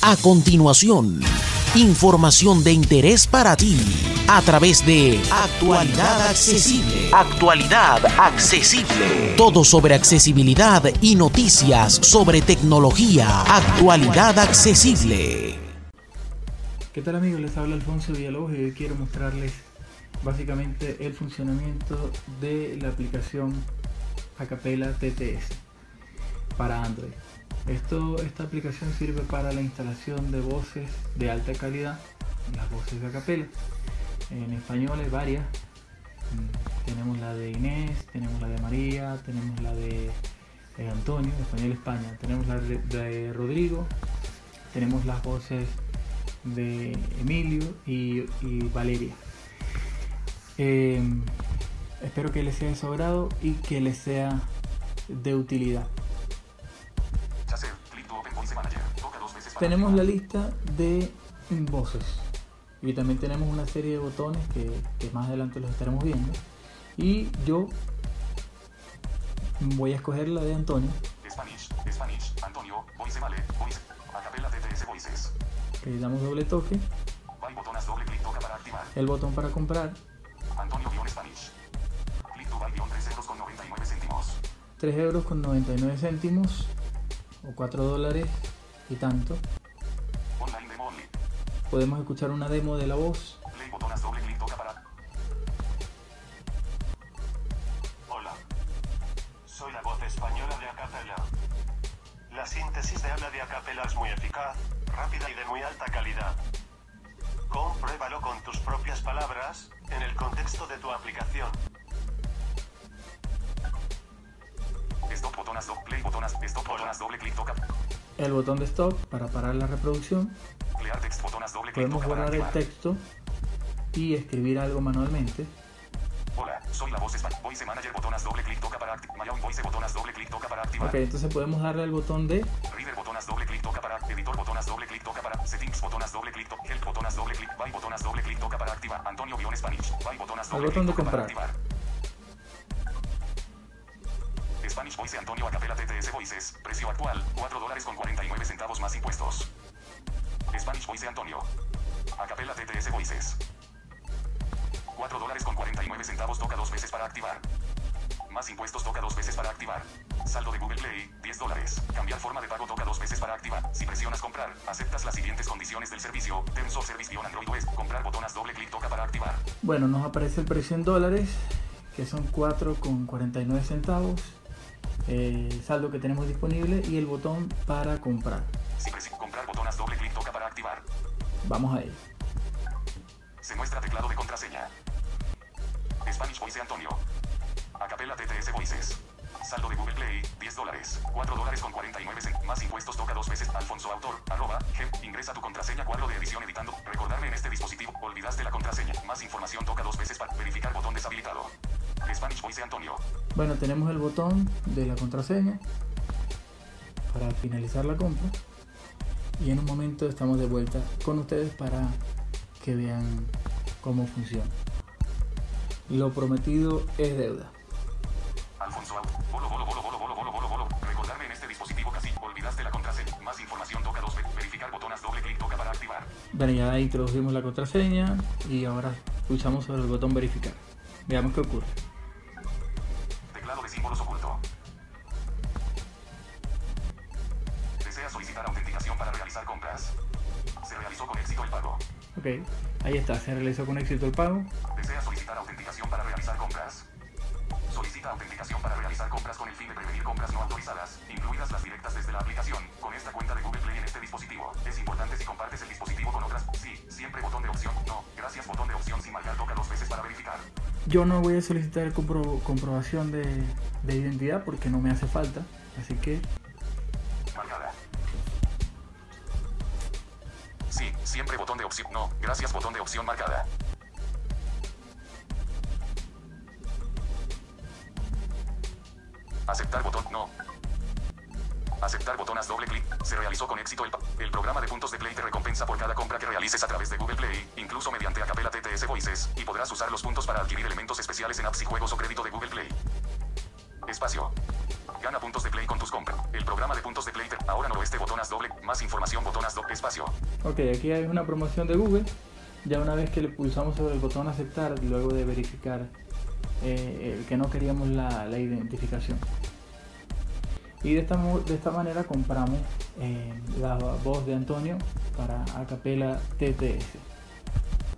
A continuación, información de interés para ti a través de Actualidad Accesible. Actualidad Accesible. Todo sobre accesibilidad y noticias sobre tecnología. Actualidad Accesible. ¿Qué tal amigos? Les habla Alfonso Villalobos y hoy quiero mostrarles básicamente el funcionamiento de la aplicación Acapela TTS para Android. Esto, esta aplicación sirve para la instalación de voces de alta calidad, las voces de Acapela. En español hay varias. Mm, tenemos la de Inés, tenemos la de María, tenemos la de eh, Antonio, español España, tenemos la de, Rodrigo, tenemos las voces de Emilio y, Valeria. Em, espero que les sea de su agrado y que les sea de utilidad. Tenemos la lista de voces. Y también tenemos una serie de botones que, más adelante los estaremos viendo. Y yo voy a escoger la de Antonio. Antonio voice vale voice. Acapella TTS voices. Le damos doble toque. Botonas doble clic toca para activar. El botón para comprar. Antonio Spanish. Clic to buy 3 euros con 99 céntimos. 3 euros con 99 céntimos. O 4 dólares y tanto. Podemos escuchar una demo de la voz. Hola, soy la voz española de Acapella. La síntesis de habla de Acapella es muy eficaz, rápida y de muy alta calidad. Compruébalo con tus propias palabras, en el contexto de tu aplicación. Stop botonas, play botonas, stop botonas, doble clic toca el botón de stop para parar la reproducción. Podemos borrar el texto y escribir algo manualmente. Hola, soy la voz Voice Manager botonas doble clic toca para activar. Voice botonas doble clic toca para activar. Ok, entonces podemos darle al botón de Reader botonas doble clic toca para editor botonas doble clic toca para settings botonas doble clic toca help botonas doble clic by botonas doble clic toca para activar. Antonio guion Spanish. By botonas doble clic toca para activar. Spanish Voice Antonio TTS Voices. Precio actual, 4 dólares con 49 centavos más impuestos. Spanish Voice Antonio. Acapela TTS Voices. 4 dólares con 49 centavos toca dos veces para activar. Más impuestos toca dos veces para activar. Saldo de Google Play, 10 dólares. Cambiar forma de pago toca dos veces para activar. Si presionas comprar, aceptas las siguientes condiciones del servicio. Terms of Service Android OS. Comprar botonas doble clic toca para activar. Bueno, nos aparece el precio en dólares, que son 4,49 centavos el saldo que tenemos disponible y el botón para comprar. Si comprar botonas doble clic toca para activar. Vamos a ello. Se muestra teclado de contraseña. Spanish Voice Antonio. Acapella TTS Voices. Saldo de Google Play, 10 dólares. 4 dólares con 49 centavos. Más impuestos toca dos veces. Alfonso Autor, arroba, gem, ingresa tu contraseña cuadro de edición editando. Recordarme en este dispositivo. Olvidaste la contraseña. Más información toca dos veces para verificar botón deshabilitado. Spanish Voice Antonio. Bueno, tenemos el botón de la contraseña para finalizar la compra. Y en un momento estamos de vuelta con ustedes para que vean cómo funciona. Lo prometido es deuda. Alfonso, bolo, bolo, bolo, bolo, bolo, bolo, bolo, Recordarme en este dispositivo casi. Olvidaste la contraseña. Más información toca dos. Verificar botones doble clic toca para activar. Bueno, ya introducimos la contraseña y ahora pulsamos sobre el botón verificar. Veamos qué ocurre. Realizar compras. Se realizó con éxito el pago. Ok, ahí está, se realizó con éxito el pago. Desea solicitar autenticación para realizar compras. Solicita autenticación para realizar compras con el fin de prevenir compras no autorizadas, incluidas las directas desde la aplicación, con esta cuenta de Google Play en este dispositivo. Es importante si compartes el dispositivo con otras. Sí, siempre botón de opción. No, gracias botón de opción sin marcar toca dos veces para verificar. Yo no voy a solicitar comprobación de, identidad porque no me hace falta. Así que... siempre botón de opción. No, gracias botón de opción marcada. Aceptar botón. No. Aceptar botonas doble clic. Se realizó con éxito el, el programa de puntos de Play te recompensa por cada compra que realices a través de Google Play, incluso mediante Acapella TTS Voices, y podrás usar los puntos para adquirir elementos especiales en apps y juegos o crédito de Google Play. Espacio. Gana puntos de Play con tus compras. El programa de puntos de Play. Ahora noroeste botonas doble. Más información botonas doble. Espacio. Ok, aquí hay una promoción de Google. Ya una vez que le pulsamos sobre el botón aceptar, luego de verificar eh, el que no queríamos la, la identificación. Y de esta, de esta manera compramos eh, la voz de Antonio para Acapela TTS.